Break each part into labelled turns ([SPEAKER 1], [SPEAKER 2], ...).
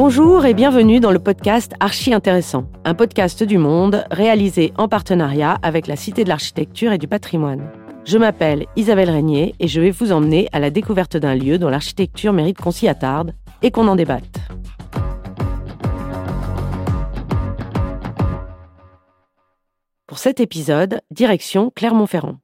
[SPEAKER 1] Bonjour et bienvenue dans le podcast Archi Intéressant, un podcast du Monde réalisé en partenariat avec la Cité de l'Architecture et du Patrimoine. Je m'appelle Isabelle Régnier et je vais vous emmener à la découverte d'un lieu dont l'architecture mérite qu'on s'y attarde et qu'on en débatte. Pour cet épisode, direction Clermont-Ferrand.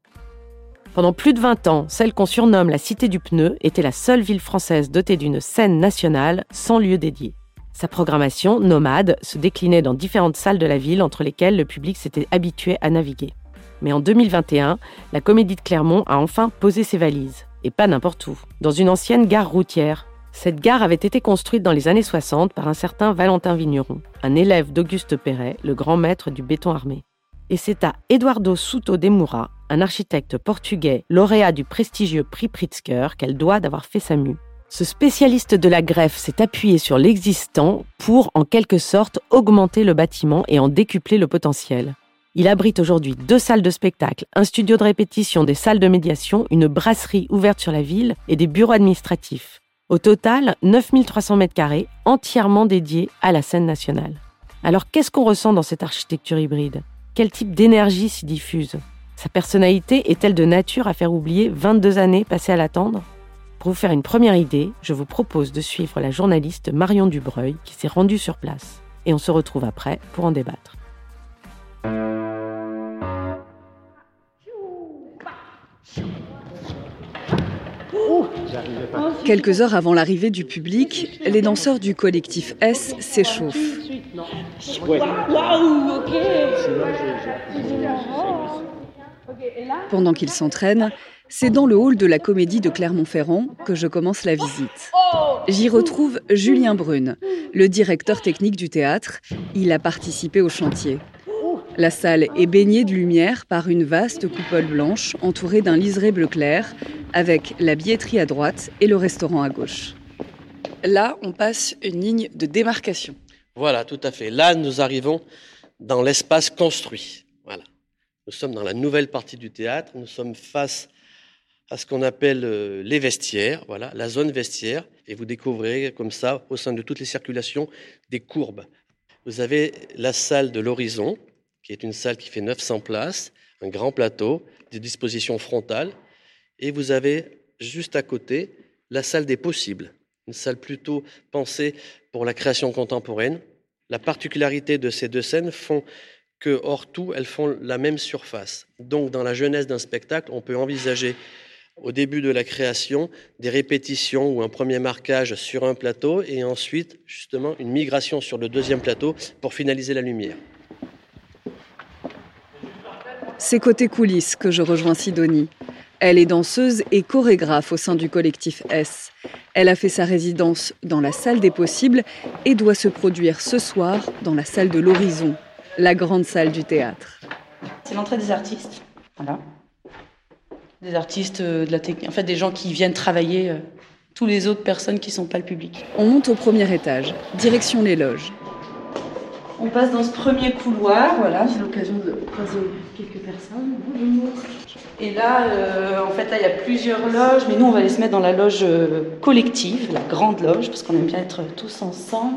[SPEAKER 1] Pendant plus de 20 ans, celle qu'on surnomme la Cité du Pneu était la seule ville française dotée d'une scène nationale sans lieu dédié. Sa programmation, nomade, se déclinait dans différentes salles de la ville entre lesquelles le public s'était habitué à naviguer. Mais en 2021, la Comédie de Clermont a enfin posé ses valises. Et pas n'importe où, dans une ancienne gare routière. Cette gare avait été construite dans les années 60 par un certain Valentin Vigneron, un élève d'Auguste Perret, le grand maître du béton armé. Et c'est à Eduardo Souto de Moura, un architecte portugais lauréat du prestigieux prix Pritzker, qu'elle doit d'avoir fait sa mue. Ce spécialiste de la greffe s'est appuyé sur l'existant pour, en quelque sorte, augmenter le bâtiment et en décupler le potentiel. Il abrite aujourd'hui deux salles de spectacle, un studio de répétition, des salles de médiation, une brasserie ouverte sur la ville et des bureaux administratifs. Au total, 9300 mètres carrés entièrement dédiés à la scène nationale. Alors qu'est-ce qu'on ressent dans cette architecture hybride? Quel type d'énergie s'y diffuse? Sa personnalité est-elle de nature à faire oublier 22 années passées à l'attendre? Pour vous faire une première idée, je vous propose de suivre la journaliste Marion Dubreuil qui s'est rendue sur place. Et on se retrouve après pour en débattre.
[SPEAKER 2] Quelques heures avant l'arrivée du public, les danseurs du collectif S s'échauffent. Pendant qu'ils s'entraînent, c'est dans le hall de la comédie de Clermont-Ferrand que je commence la visite. J'y retrouve Julien Brune, le directeur technique du théâtre. Il a participé au chantier. La salle est baignée de lumière par une vaste coupole blanche entourée d'un liseré bleu clair, avec la billetterie à droite et le restaurant à gauche. Là, on passe une ligne de démarcation.
[SPEAKER 3] Voilà, tout à fait. Là, nous arrivons dans l'espace construit. Voilà. Nous sommes dans la nouvelle partie du théâtre. Nous sommes face à ce qu'on appelle euh, les vestiaires, voilà, la zone vestiaire. Et vous découvrez comme ça, au sein de toutes les circulations, des courbes. Vous avez la salle de l'horizon, qui est une salle qui fait 900 places, un grand plateau, des dispositions frontales. Et vous avez juste à côté la salle des possibles, une salle plutôt pensée pour la création contemporaine. La particularité de ces deux scènes font que, hors tout, elles font la même surface. Donc, dans la jeunesse d'un spectacle, on peut envisager au début de la création des répétitions ou un premier marquage sur un plateau et ensuite, justement, une migration sur le deuxième plateau pour finaliser la lumière.
[SPEAKER 2] C'est côté coulisses que je rejoins Sidonie. Elle est danseuse et chorégraphe au sein du collectif S. Elle a fait sa résidence dans la salle des possibles et doit se produire ce soir dans la salle de l'horizon, la grande salle du théâtre.
[SPEAKER 4] C'est l'entrée des artistes. Voilà. Des artistes, euh, de la en fait des gens qui viennent travailler, euh, tous les autres personnes qui ne sont pas le public.
[SPEAKER 2] On monte au premier étage, direction les loges.
[SPEAKER 4] On passe dans ce premier couloir, voilà, j'ai l'occasion de croiser quelques personnes. Et là, euh, en fait, là, il y a plusieurs loges, mais nous, on va aller se mettre dans la loge collective, la grande loge, parce qu'on aime bien être tous ensemble.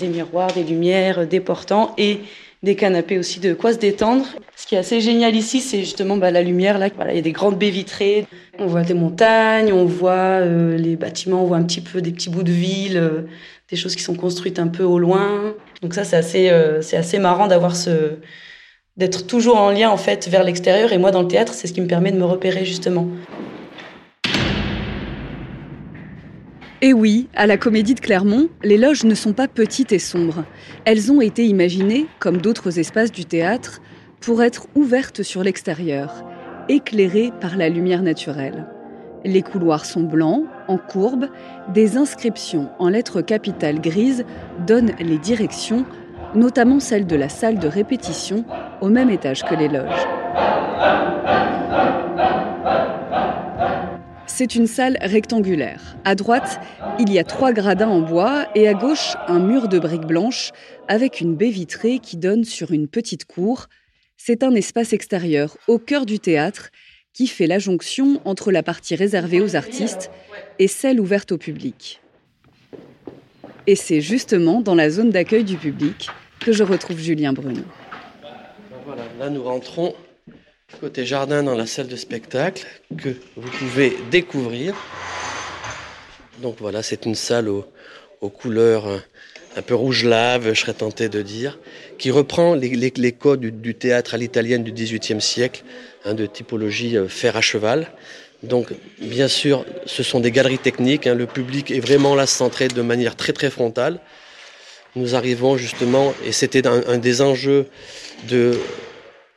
[SPEAKER 4] Des miroirs, des lumières, des portants et des canapés aussi de quoi se détendre. Ce qui est assez génial ici, c'est justement bah, la lumière. Là, il y a des grandes baies vitrées. On voit des montagnes, on voit euh, les bâtiments, on voit un petit peu des petits bouts de ville, des choses qui sont construites un peu au loin. Donc ça, c'est assez, c'est assez marrant d'avoir ce, d'être toujours en lien en fait vers l'extérieur. Et moi, dans le théâtre, c'est ce qui me permet de me repérer justement.
[SPEAKER 2] Et oui, à la Comédie de Clermont, les loges ne sont pas petites et sombres. Elles ont été imaginées, comme d'autres espaces du théâtre, pour être ouvertes sur l'extérieur, éclairées par la lumière naturelle. Les couloirs sont blancs, en courbe, des inscriptions en lettres capitales grises donnent les directions notamment celle de la salle de répétition au même étage que les loges. C'est une salle rectangulaire. À droite, il y a trois gradins en bois et à gauche, un mur de briques blanches avec une baie vitrée qui donne sur une petite cour. C'est un espace extérieur au cœur du théâtre qui fait la jonction entre la partie réservée aux artistes et celle ouverte au public. Et c'est justement dans la zone d'accueil du public que je retrouve Julien Brune.
[SPEAKER 3] Voilà, là nous rentrons côté jardin dans la salle de spectacle que vous pouvez découvrir. Donc voilà, c'est une salle aux, couleurs un peu rouge lave, je serais tenté de dire, qui reprend les, codes du, théâtre à l'italienne du XVIIIe siècle, hein, de typologie euh, fer à cheval. Donc, bien sûr, ce sont des galeries techniques. Hein, le public est vraiment là centré de manière très très frontale. Nous arrivons justement, et c'était un, des enjeux de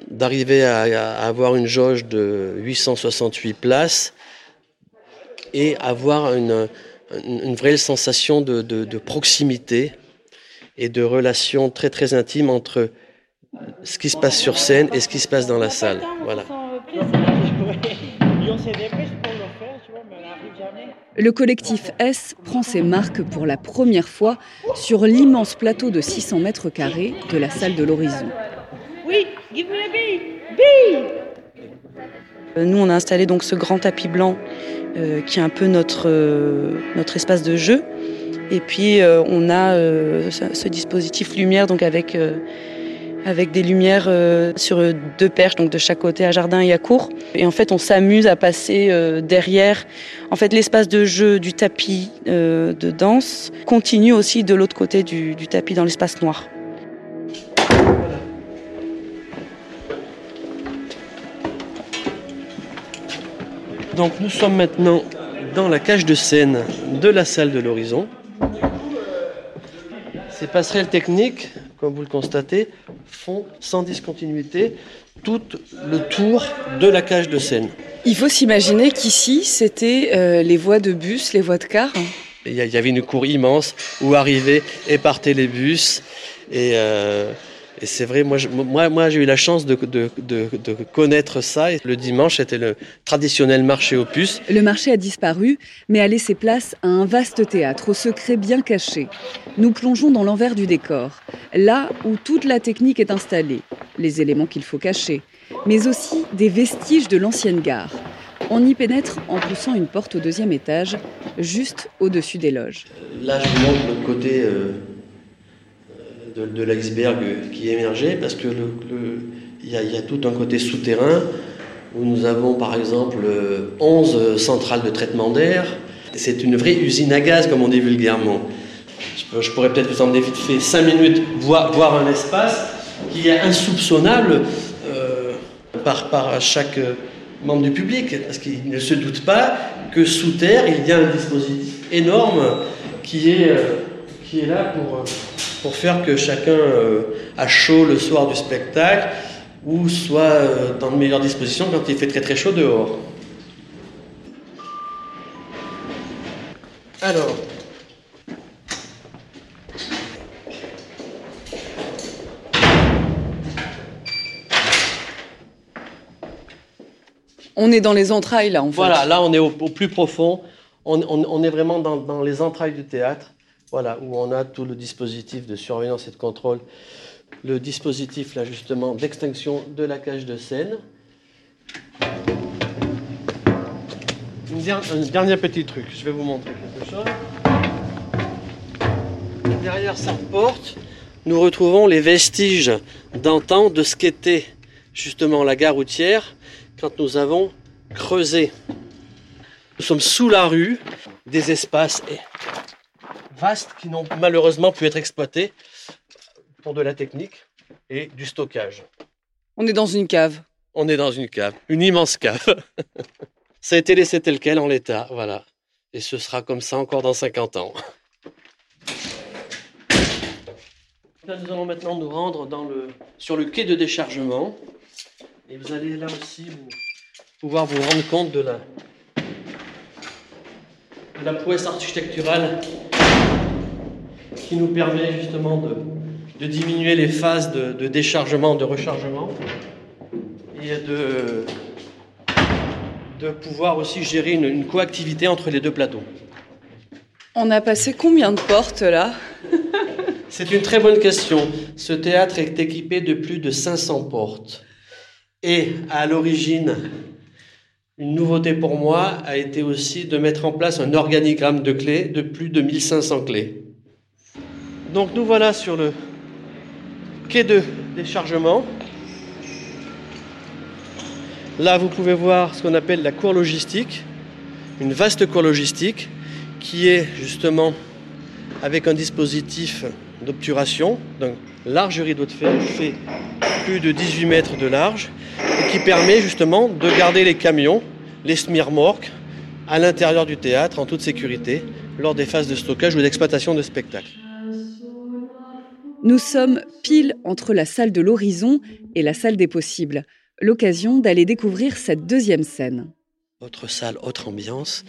[SPEAKER 3] d'arriver à, avoir une jauge de 868 places et avoir une, une vraie sensation de, de, proximité et de relation très très intime entre ce qui se passe sur scène et ce qui se passe dans la salle. Voilà.
[SPEAKER 2] Le collectif S prend ses marques pour la première fois sur l'immense plateau de 600 mètres carrés de la salle de l'horizon. Oui,
[SPEAKER 4] euh, Nous, on a installé donc ce grand tapis blanc euh, qui est un peu notre, euh, notre espace de jeu. Et puis, on a ce, dispositif lumière donc avec avec des lumières sur deux perches, donc de chaque côté, à jardin et à cour. Et en fait, on s'amuse à passer derrière. En fait, l'espace de jeu du tapis de danse continue aussi de l'autre côté du, du tapis dans l'espace noir.
[SPEAKER 3] Donc nous sommes maintenant dans la cage de scène de la salle de l'horizon. Ces passerelles techniques comme vous le constatez, font sans discontinuité tout le tour de la cage de scène.
[SPEAKER 2] Il faut s'imaginer qu'ici, c'était euh, les voies de bus, les voies de car.
[SPEAKER 3] Il y avait une cour immense où arrivaient et partaient les bus. Et euh, et c'est vrai, moi, moi, moi j'ai eu la chance de, de, de, de, connaître ça. Et le dimanche, c'était le traditionnel marché aux puces.
[SPEAKER 2] Le marché a disparu, mais a laissé place à un vaste théâtre, au secret bien caché. Nous plongeons dans l'envers du décor, là où toute la technique est installée, les éléments qu'il faut cacher, mais aussi des vestiges de l'ancienne gare. On y pénètre en poussant une porte au deuxième étage, juste au-dessus des loges.
[SPEAKER 3] Là, je vous montre le côté... Euh, de, l'iceberg qui émergeait, parce que il, y a, tout un côté souterrain où nous avons par exemple 11 centrales de traitement d'air. C'est une vraie usine à gaz, comme on dit vulgairement. Je, pourrais peut-être vous emmener vite fait 5 minutes voir, voir un espace qui est insoupçonnable euh, par, par chaque membre du public, parce qu'il ne se doute pas que sous terre, il y a un dispositif énorme qui est, euh, qui est là pour... Euh, pour faire que chacun euh, a chaud le soir du spectacle ou soit euh, dans de meilleures dispositions quand il fait très très chaud dehors. Alors,
[SPEAKER 2] On est dans les entrailles là, en fait.
[SPEAKER 3] Voilà, là on est au, plus profond. On, est vraiment dans les entrailles du théâtre. Voilà, où on a tout le dispositif de surveillance et de contrôle, le dispositif là justement d'extinction de la cage de scène. un dernier petit truc, je vais vous montrer quelque chose. Derrière cette porte, nous retrouvons les vestiges d'antan de ce qu'était justement la gare routière quand nous avons creusé. Nous sommes sous la rue, des espaces vastes qui n'ont malheureusement pu être exploités pour de la technique et du stockage.
[SPEAKER 2] On est dans une cave.
[SPEAKER 3] On est dans une cave, une immense cave. ça a été laissé tel quel en l'état, voilà. Et ce sera comme ça encore dans 50 ans. nous allons maintenant nous rendre dans le, sur le quai de déchargement. Et vous allez là aussi pouvoir vous rendre compte de la, de la prouesse architecturale qui nous permet justement de, de diminuer les phases de, de, déchargement, de rechargement, et de, de pouvoir aussi gérer une, une coactivité entre les deux plateaux.
[SPEAKER 2] On a passé combien de portes là?
[SPEAKER 3] C'est une très bonne question. Ce théâtre est équipé de plus de 500 portes. Et à l'origine, une nouveauté pour moi a été aussi de mettre en place un organigramme de clés de plus de 1500 clés. Donc nous voilà sur le quai de déchargement. Là, vous pouvez voir ce qu'on appelle la cour logistique, une vaste cour logistique qui est justement avec un dispositif d'obturation d'un large rideau de fer qui fait plus de 18 mètres de large et qui permet justement de garder les camions, les smirmorques, à l'intérieur du théâtre en toute sécurité lors des phases de stockage ou d'exploitation de spectacles.
[SPEAKER 2] Nous sommes pile entre la salle de l'horizon et la salle des possibles. L'occasion d'aller découvrir cette deuxième scène.
[SPEAKER 3] Autre salle, autre ambiance.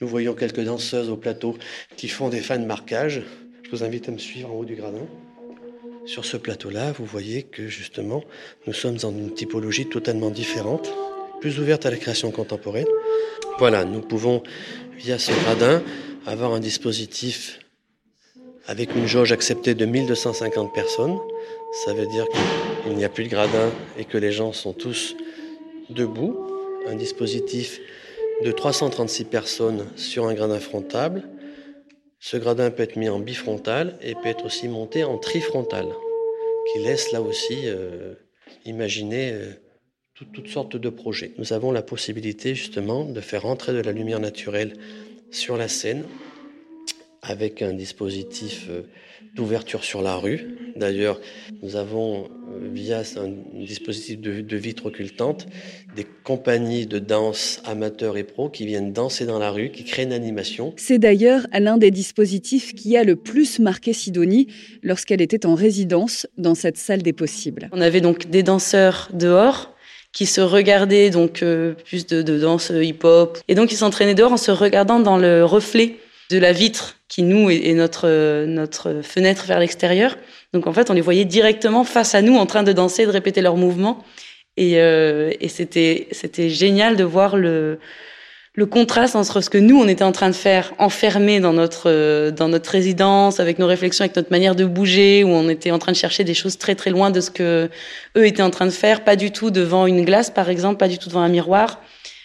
[SPEAKER 3] Nous voyons quelques danseuses au plateau qui font des fins de marquage. Je vous invite à me suivre en haut du gradin. Sur ce plateau-là, vous voyez que justement, nous sommes dans une typologie totalement différente, plus ouverte à la création contemporaine. Voilà, nous pouvons, via ce gradin, avoir un dispositif avec une jauge acceptée de 1250 personnes. Ça veut dire qu'il n'y a plus de gradin et que les gens sont tous debout. Un dispositif de 336 personnes sur un gradin frontable. Ce gradin peut être mis en bifrontal et peut être aussi monté en trifrontal, qui laisse là aussi euh, imaginer euh, toutes sortes de projets. Nous avons la possibilité justement de faire entrer de la lumière naturelle sur la scène avec un dispositif euh, d'ouverture sur la rue. D'ailleurs, nous avons, euh, via un dispositif de, vitre occultante, des compagnies de danse amateurs et pros qui viennent danser dans la rue, qui créent une animation.
[SPEAKER 2] C'est d'ailleurs l'un des dispositifs qui a le plus marqué Sidonie lorsqu'elle était en résidence dans cette salle des possibles.
[SPEAKER 4] On avait donc des danseurs dehors qui se regardaient donc euh, plus de, de danse hip-hop et donc ils s'entraînaient dehors en se regardant dans le reflet de la vitre qui nous est, notre notre fenêtre vers l'extérieur. Donc en fait, on les voyait directement face à nous en train de danser, de répéter leurs mouvements. Et, euh, c'était c'était génial de voir le le contraste entre ce que nous on était en train de faire enfermés dans notre dans notre résidence avec nos réflexions avec notre manière de bouger où on était en train de chercher des choses très très loin de ce que eux étaient en train de faire pas du tout devant une glace par exemple pas du tout devant un miroir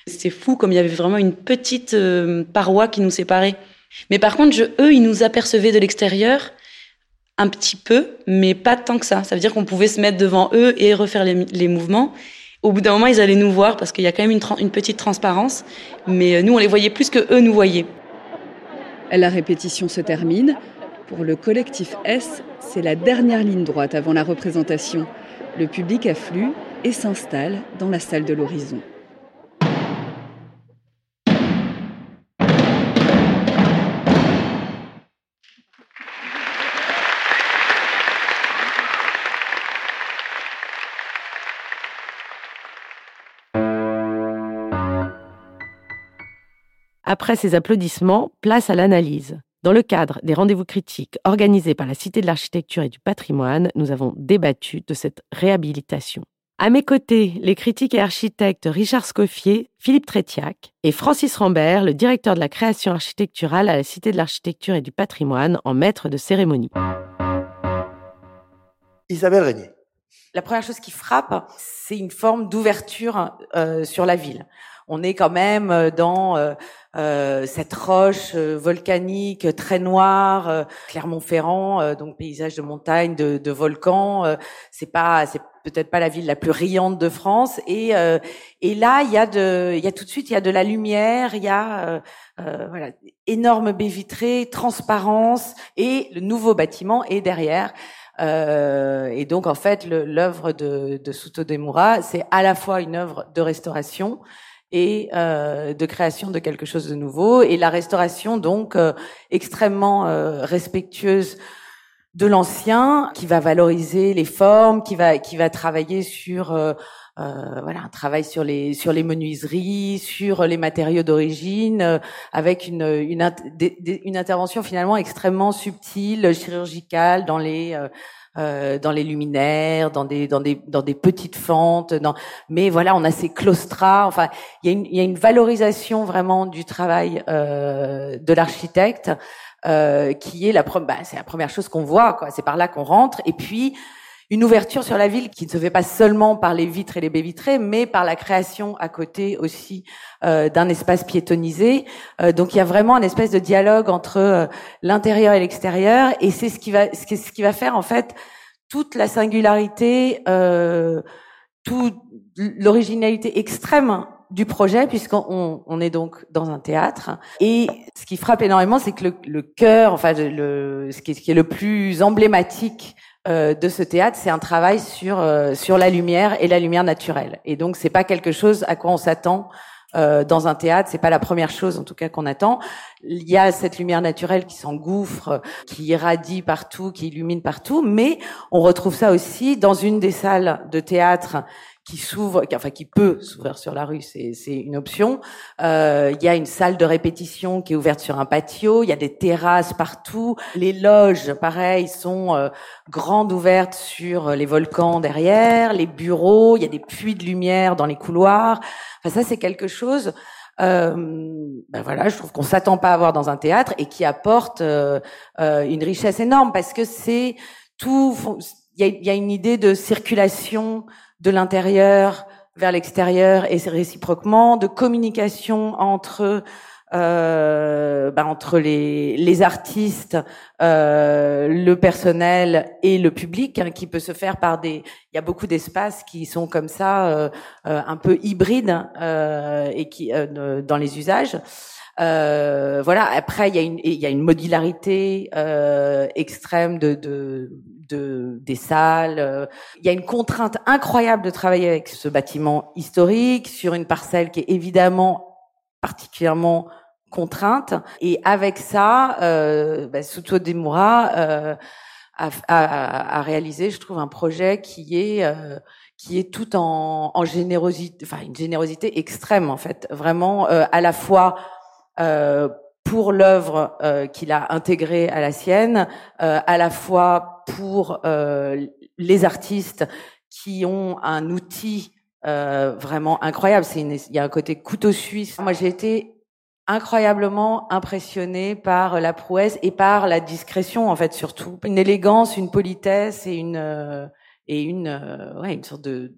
[SPEAKER 4] c'est fou comme il y avait vraiment une petite euh, paroi qui nous séparait mais par contre, eux, ils nous apercevaient de l'extérieur un petit peu, mais pas tant que ça. Ça veut dire qu'on pouvait se mettre devant eux et refaire les, mouvements. Au bout d'un moment, ils allaient nous voir parce qu'il y a quand même une, petite transparence, mais euh, nous, on les voyait plus que eux nous voyaient.
[SPEAKER 2] La répétition se termine. Pour le collectif S, c'est la dernière ligne droite avant la représentation. Le public afflue et s'installe dans la salle de l'horizon.
[SPEAKER 1] Après ces applaudissements, place à l'analyse. Dans le cadre des rendez-vous critiques organisés par la Cité de l'Architecture et du Patrimoine, nous avons débattu de cette réhabilitation. À mes côtés, les critiques et architectes Richard Scoffier, Philippe Trétiac et Francis Rambert, le directeur de la création architecturale à la Cité de l'Architecture et du Patrimoine, en maître de cérémonie.
[SPEAKER 5] Isabelle Régnier.
[SPEAKER 6] La première chose qui frappe, c'est une forme d'ouverture euh, sur la ville. On est quand même euh, dans euh, euh, cette roche euh, volcanique très noire, euh, Clermont-Ferrand, donc paysage de montagne, de, de volcan. c'est pas, c'est peut-être pas la ville la plus riante de France. Et et là, il y a de, il y a tout de suite, il y a de la lumière, il y a voilà, énorme baie vitrée, transparence, et le nouveau bâtiment est derrière. Euh, et donc en fait, l'œuvre de, de Souto c'est à la fois une œuvre de restauration, et euh, de création de quelque chose de nouveau et la restauration donc euh, extrêmement euh, respectueuse de l'ancien qui va valoriser les formes qui va qui va travailler sur euh, voilà un travail sur les sur les menuiseries sur les matériaux d'origine avec une une, une intervention finalement extrêmement subtile chirurgicale dans les euh, dans les luminaires, dans des dans des dans des petites fentes. Dans... Mais voilà, on a ces claustras. Enfin, il y a une y a une valorisation vraiment du travail euh, de l'architecte euh, qui est la bah, c'est la première chose qu'on voit. Quoi. C'est par là qu'on rentre. Et puis une ouverture sur la ville qui ne se fait pas seulement par les vitres et les baies vitrées, mais par la création à côté aussi euh, d'un espace piétonisé. Euh, donc il y a vraiment un espèce de dialogue entre euh, l'intérieur et l'extérieur, et c'est ce qui va ce qui va faire en fait toute la singularité, toute l'originalité extrême du projet puisqu'on on est donc dans un théâtre et ce qui frappe énormément c'est que le, le cœur enfin le ce qui, est, le plus emblématique euh, de ce théâtre, c'est un travail sur euh, sur la lumière et la lumière naturelle. Et donc c'est pas quelque chose à quoi on s'attend euh, dans un théâtre, c'est pas la première chose en tout cas qu'on attend. Il y a cette lumière naturelle qui s'engouffre, qui irradie partout, qui illumine partout, mais on retrouve ça aussi dans une des salles de théâtre qui s'ouvre, enfin qui peut s'ouvrir sur la rue, c'est une option. Euh, il y a une salle de répétition qui est ouverte sur un patio. Il y a des terrasses partout. Les loges, pareil, sont euh, grandes ouvertes sur les volcans derrière. Les bureaux, il y a des puits de lumière dans les couloirs. Enfin, ça, c'est quelque chose. Euh, ben voilà, je trouve qu'on s'attend pas à voir dans un théâtre et qui apporte euh, euh, une richesse énorme parce que c'est tout. Il y a, y a une idée de circulation de l'intérieur vers l'extérieur et réciproquement, de communication entre euh, bah, entre les, les artistes, euh, le personnel et le public, hein, qui peut se faire par des. Il y a beaucoup d'espaces qui sont comme ça, euh, euh un peu hybrides euh, et qui euh, dans les usages. Voilà. Après, il y a une il y a une modularité extrême de, de de, des salles. Euh, il y a une contrainte incroyable de travailler avec ce bâtiment historique sur une parcelle qui est évidemment particulièrement contrainte. Et avec ça, euh, bah, Suto Demura euh, a, a, a, réalisé, je trouve, un projet qui est euh, qui est tout en, en, générosité, enfin une générosité extrême en fait, vraiment euh, à la fois euh, pour l'œuvre euh, qu'il a intégrée à la sienne, euh, à la fois pour euh, les artistes qui ont un outil vraiment incroyable. C'est il y a un côté couteau suisse. Moi, j'ai été incroyablement impressionnée par la prouesse et par la discrétion en fait surtout une élégance une politesse et une et une ouais une sorte de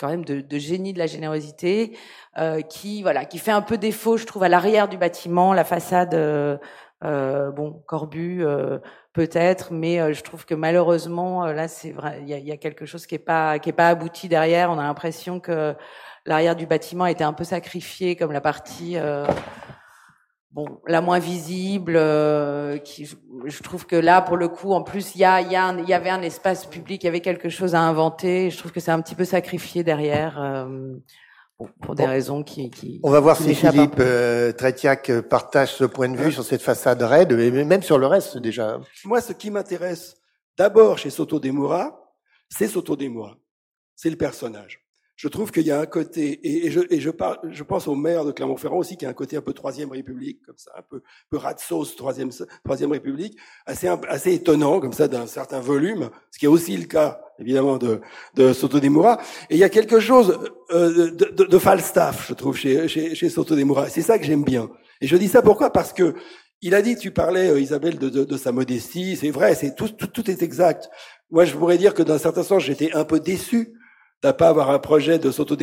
[SPEAKER 6] quand même de, génie de la générosité, euh, qui voilà, qui fait un peu défaut, je trouve, à l'arrière du bâtiment, la façade, euh, euh bon, corbu peut-être, mais je trouve que malheureusement là, c'est vrai, il y a, y a, quelque chose qui est pas qui est pas abouti derrière. On a l'impression que l'arrière du bâtiment a été un peu sacrifié, comme la partie bon, la moins visible, euh, qui, je trouve que là, pour le coup, en plus, il y, a, y, a y avait un espace public, il y avait quelque chose à inventer. Je trouve que c'est un petit peu sacrifié derrière. Euh, pour des raisons qui, qui
[SPEAKER 5] On va voir si Philippe euh, Trétiac partage ce point de vue sur cette façade raide, et même sur le reste déjà.
[SPEAKER 7] Moi, ce qui m'intéresse d'abord chez Soto Demura, c'est Soto Demura. C'est le personnage je trouve qu'il y a un côté, et, je, et je, parle, je pense au maire de Clermont-Ferrand aussi, qui a un côté un peu troisième République, comme ça, un peu, peu rat de sauce troisième, troisième République, assez, assez étonnant, comme ça, d'un certain volume, ce qui est aussi le cas, évidemment, de, de Soto Demura. Et il y a quelque chose euh, de, de, de, Falstaff, je trouve, chez, chez, chez Soto Demura. C'est ça que j'aime bien. Et je dis ça pourquoi? Parce que il a dit, tu parlais, euh, Isabelle, de, de, de, sa modestie. C'est vrai, c'est tout, tout, tout est exact. Moi, je pourrais dire que d'un certain sens, j'étais un peu déçu n'a pas avoir un projet de Soto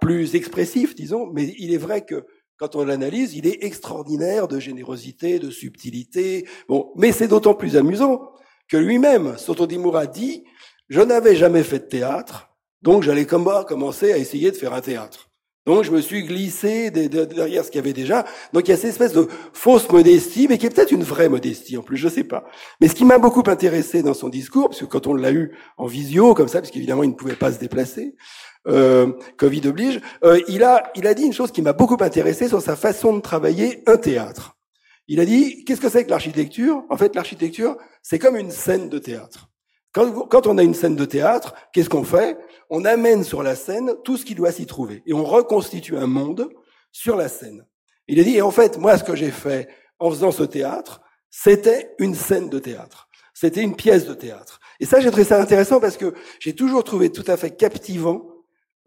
[SPEAKER 7] plus expressif, disons, mais il est vrai que quand on l'analyse, il est extraordinaire de générosité, de subtilité. Bon, mais c'est d'autant plus amusant que lui-même, Soto dit, je n'avais jamais fait de théâtre, donc j'allais comme commencer à essayer de faire un théâtre. Donc je me suis glissé derrière ce qu'il y avait déjà. Donc il y a cette espèce de fausse modestie, mais qui est peut-être une vraie modestie en plus, je sais pas. Mais ce qui m'a beaucoup intéressé dans son discours, parce que quand on l'a eu en visio comme ça, parce qu'évidemment il ne pouvait pas se déplacer, euh, Covid oblige, euh, il a il a dit une chose qui m'a beaucoup intéressé sur sa façon de travailler un théâtre. Il a dit qu'est-ce que c'est que l'architecture? En fait, l'architecture c'est comme une scène de théâtre. Quand, quand on a une scène de théâtre, qu'est-ce qu'on fait? On amène sur la scène tout ce qui doit s'y trouver. Et on reconstitue un monde sur la scène. Il a dit, et en fait, moi, ce que j'ai fait en faisant ce théâtre, c'était une scène de théâtre. C'était une pièce de théâtre. Et ça, j'ai trouvé ça intéressant parce que j'ai toujours trouvé tout à fait captivant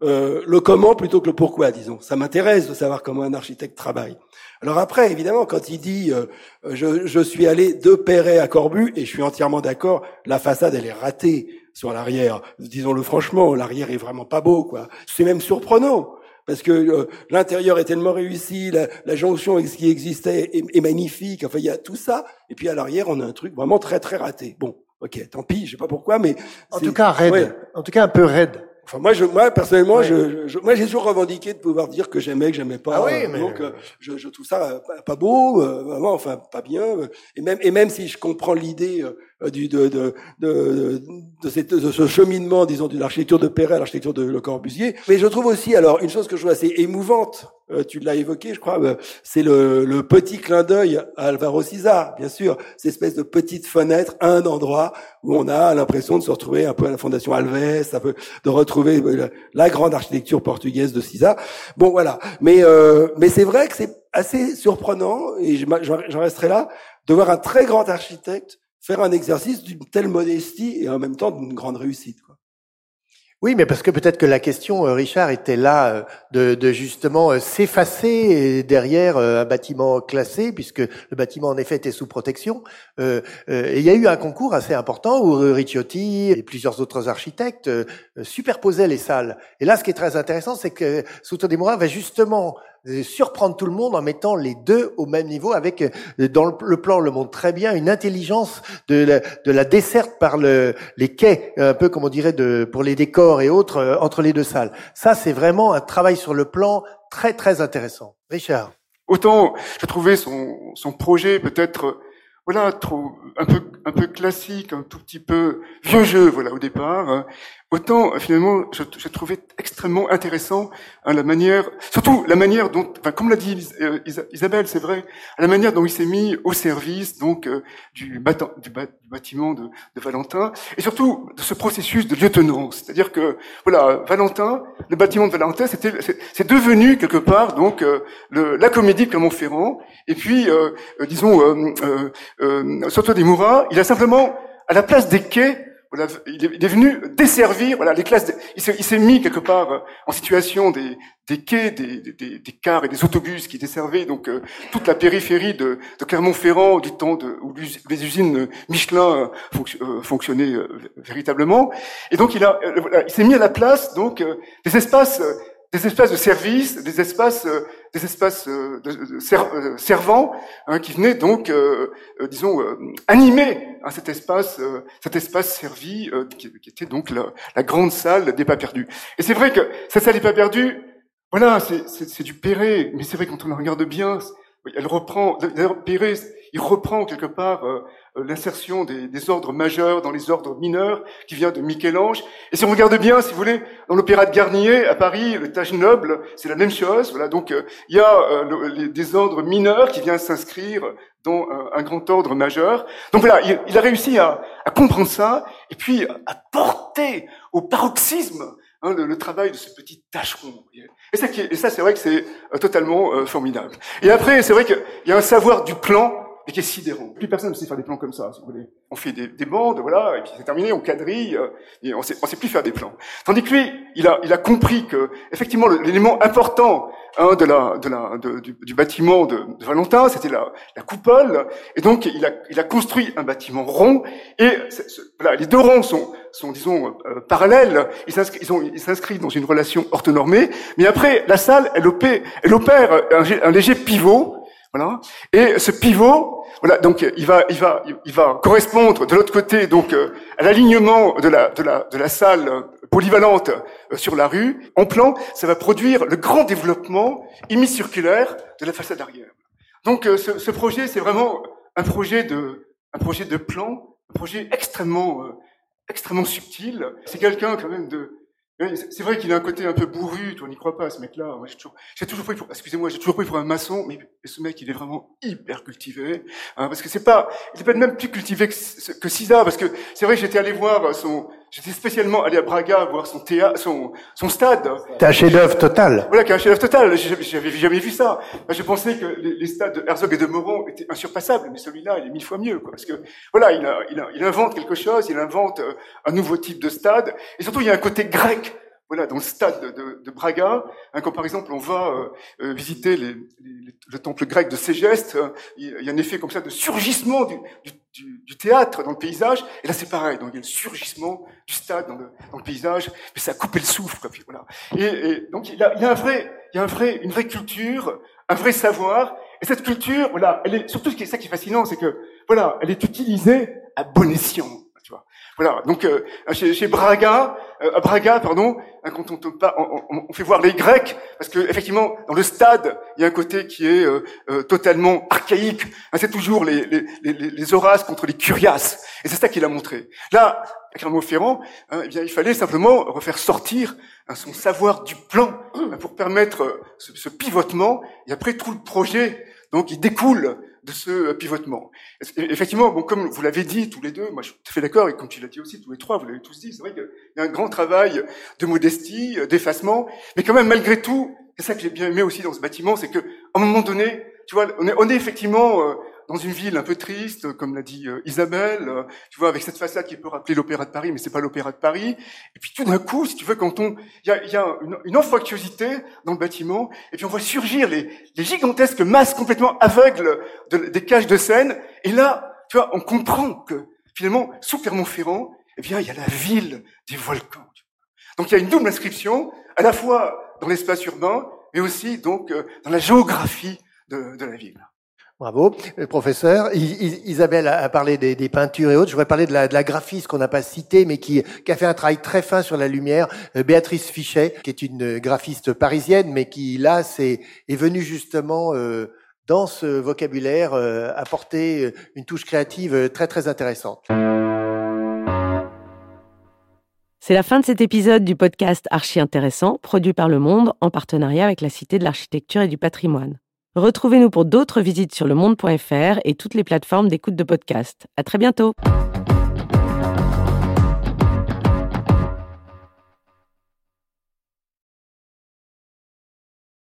[SPEAKER 7] euh, le comment plutôt que le pourquoi, disons. Ça m'intéresse de savoir comment un architecte travaille. Alors après, évidemment, quand il dit euh, je, je, suis allé de Perret à Corbu, et je suis entièrement d'accord, la façade, elle est ratée sur l'arrière. Disons-le franchement, l'arrière est vraiment pas beau, quoi. C'est même surprenant parce que euh, l'intérieur est tellement réussi, la, la jonction avec ce qui existait est, est, magnifique. Enfin, il y a tout ça. Et puis à l'arrière, on a un truc vraiment très très raté. Bon, ok, tant pis, je sais pas pourquoi, mais
[SPEAKER 5] en tout cas raide. Ouais. En tout cas un peu raide.
[SPEAKER 7] Enfin, moi, je, moi, personnellement, ouais. je, je, moi, j'ai toujours revendiqué de pouvoir dire que j'aimais, que j'aimais pas.
[SPEAKER 5] Ah oui, mais...
[SPEAKER 7] Donc, euh, je, je, trouve ça euh, pas, pas beau, euh, vraiment, enfin, pas bien. Et même, et même si je comprends l'idée euh, du, de, de, de, de, cette, de, ce cheminement, disons, de l'architecture de Perret à l'architecture de Le Corbusier. Mais je trouve aussi, alors, une chose que je trouve assez émouvante, euh, tu l'as évoqué, je crois, euh, c'est le, le, petit clin d'œil à Alvaro Siza, bien sûr, cette espèce de petite fenêtre à un endroit où on a l'impression de se retrouver un peu à la Fondation Alves, un peu de retrouver la, grande architecture portugaise de Siza. Bon, voilà. Mais, euh, mais c'est vrai que c'est assez surprenant, et j'en resterai là, de voir un très grand architecte faire un exercice d'une telle modestie et en même temps d'une grande réussite. Quoi.
[SPEAKER 5] Oui, mais parce que peut-être que la question, euh, Richard, était là euh, de, de justement euh, s'effacer derrière un bâtiment classé, puisque le bâtiment en effet était sous protection. Et il y a eu un concours assez important où Ricciotti et plusieurs autres architectes superposaient les salles. Et là, ce qui est très intéressant, c'est que Souto va justement surprendre tout le monde en mettant les deux au même niveau avec, dans le, plan le montre très bien, une intelligence de la, de la desserte par le, les quais, un peu comme on dirait de, pour les décors et autres, euh, entre les deux salles. Ça, c'est vraiment un travail sur le plan très, très intéressant. Richard.
[SPEAKER 8] Autant, je trouvais son, son projet peut-être voilà, trop, un peu, un peu classique, un tout petit peu vieux jeu, voilà, au départ. Autant, finalement, je trouvais extrêmement intéressant hein, la manière, surtout la manière dont, enfin, comme l'a dit euh, Isabelle, c'est vrai, la manière dont il s'est mis au service, donc, euh, du, bâtiment, de, de, Valentin, et surtout de ce processus de lieutenance. C'est-à-dire que, voilà, Valentin, le bâtiment de Valentin, c'est devenu quelque part, donc, euh, le, la comédie de Clermont-Ferrand, et puis, disons, euh, euh, Soto des Moura, il a simplement, à la place des quais, il, est, venu desservir voilà, les classes. De, il s'est mis quelque part euh, en situation des, quais, des, cars et des autobus qui desservaient donc euh, toute la périphérie de, Clermont-Ferrand du temps où les usines Michelin euh, fonctionnaient véritablement. Et donc il il s'est mis à la place donc des espaces des espaces de service, des espaces, euh, des espaces euh, de, de euh, servants hein, qui venaient donc, disons, animer hein, cet espace, cet espace servi, qui, qui, était donc la, la, grande salle des pas perdus. Et c'est vrai que cette salle des pas perdus, voilà, c'est du Perret, mais c'est vrai quand on la regarde bien, elle reprend. D'ailleurs, il reprend quelque part euh, l'insertion des, des, ordres majeurs dans les ordres mineurs qui vient de Michel-Ange. Et si on regarde bien, si vous voulez, dans l'opéra de Garnier à Paris, le Tage noble, c'est la même chose. Voilà, donc euh, il y a euh, les, des ordres mineurs qui viennent s'inscrire dans un grand ordre majeur. Donc voilà, il, il a réussi à, à, comprendre ça et puis à porter au paroxysme Hein, le, le, travail de ce petit tâcheron. Et ça, et ça c'est vrai que c'est totalement formidable. Et après, c'est vrai qu'il y a un savoir du plan et qui est sidérant. Plus personne ne sait faire des plans comme ça, si vous voulez. On fait des, des bandes, voilà, et puis c'est terminé, on quadrille, euh, et on sait, on sait plus faire des plans. Tandis que lui, il a, il a compris que, effectivement, l'élément important hein, de la, de la, de, du, du, bâtiment de, de Valentin, c'était la, la, coupole, et donc il a, il a construit un bâtiment rond, et voilà, les deux ronds sont, sont disons, euh, parallèles, ils s'inscrivent dans une relation orthonormée, mais après, la salle, elle opère, elle opère un, un léger pivot, voilà. Et ce pivot, voilà, donc il va, il va, il va correspondre de l'autre côté, donc euh, à l'alignement de la, de la, de la salle polyvalente euh, sur la rue. En plan, ça va produire le grand développement hémicirculaire de la façade arrière. Donc euh, ce, ce, projet, c'est vraiment un projet de, un projet de plan, un projet extrêmement, extrêmement subtil. C'est quelqu'un quand même de, c'est vrai qu'il a un côté un peu bourru, on n'y croit pas, ce mec-là. Moi, j'ai toujours, j'ai toujours pris pour, excusez-moi, j'ai toujours pris pour un maçon, mais ce mec, il est vraiment hyper cultivé, hein, parce que c'est pas, il est pas même plus cultivé que, que Cisa, parce que c'est vrai que j'étais allé voir son, J'étais spécialement allé à Braga voir son théâtre, son, son stade.
[SPEAKER 5] C'est un chef-d'œuvre total.
[SPEAKER 8] Voilà, qui un chef-d'œuvre total. J'avais jamais vu ça. J'ai pensé que les, les, stades de Herzog et de Moron étaient insurpassables, mais celui-là, il est mille fois mieux, quoi. Parce que, voilà, il, a, il, a, il invente quelque chose, il invente euh, un nouveau type de stade. Et surtout, il y a un côté grec voilà, dans le stade de, de, Braga, hein, quand par exemple on va euh, euh, visiter les, les, le temple grec de Ségeste, euh, il y a un effet comme ça de surgissement du, du, du, théâtre dans le paysage, et là c'est pareil, donc il y a le surgissement du stade dans le, dans le paysage, mais ça a coupé le souffle, quoi, puis voilà. Et, et donc il y, a, y a un vrai, y a un vrai, une vraie culture, un vrai savoir, et cette culture, voilà, elle est surtout ce qui est ça qui est fascinant, c'est que voilà, elle est utilisée à bon escient. Voilà. Donc euh, chez, Braga, euh, à Braga, pardon, hein, quand on, fait voir les Grecs, parce que effectivement dans le stade, il y a un côté qui est euh, euh totalement archaïque. Hein, c'est toujours les, Horaces contre les Curias, et c'est ça qu'il a montré. Là, à Clermont-Ferrand, hein, eh il fallait simplement refaire sortir son savoir du plan pour permettre ce, ce pivotement, et après tout le projet, donc il découle de ce euh, pivotement. Effectivement, bon, comme vous l'avez dit tous les deux, moi je suis tout à fait d'accord, et comme tu l'as dit aussi tous les trois, vous l'avez tous dit, c'est vrai qu'il y a un grand travail de modestie, euh, d'effacement, mais quand même malgré tout, c'est ça que j'ai bien aimé aussi dans ce bâtiment, c'est que à un moment donné, tu vois, on est, on est effectivement euh, dans une ville un peu triste, comme l'a dit euh, Isabelle, euh, tu vois, avec cette façade qui peut rappeler l'Opéra de Paris, mais c'est pas l'Opéra de Paris. Et puis tout d'un coup, si tu veux, quand on, il y a, y a une, une, dans le bâtiment, et puis on voit surgir les, les gigantesques masses complètement aveugles de, des cages de scène. Et là, tu vois, on comprend que finalement, sous Clermont-Ferrand, eh bien, il y a la ville des volcans. Donc il y a une double inscription, à la fois dans l'espace urbain, mais aussi donc euh, dans la géographie de, de la ville.
[SPEAKER 5] Bravo, professeur. Isabelle a parlé des, peintures et autres. Je voudrais parler de la, graphiste qu'on n'a pas citée, mais qui, a fait un travail très fin sur la lumière. Euh, Béatrice Fichet, qui est une graphiste parisienne, mais qui là c'est est venue justement euh, dans ce vocabulaire euh, apporter une touche créative très très intéressante.
[SPEAKER 1] C'est la fin de cet épisode du podcast Archi Intéressant, produit par Le Monde en partenariat avec la Cité de l'Architecture et du Patrimoine. Retrouvez-nous pour d'autres visites sur le monde.fr et toutes les plateformes d'écoute de podcast. À très bientôt!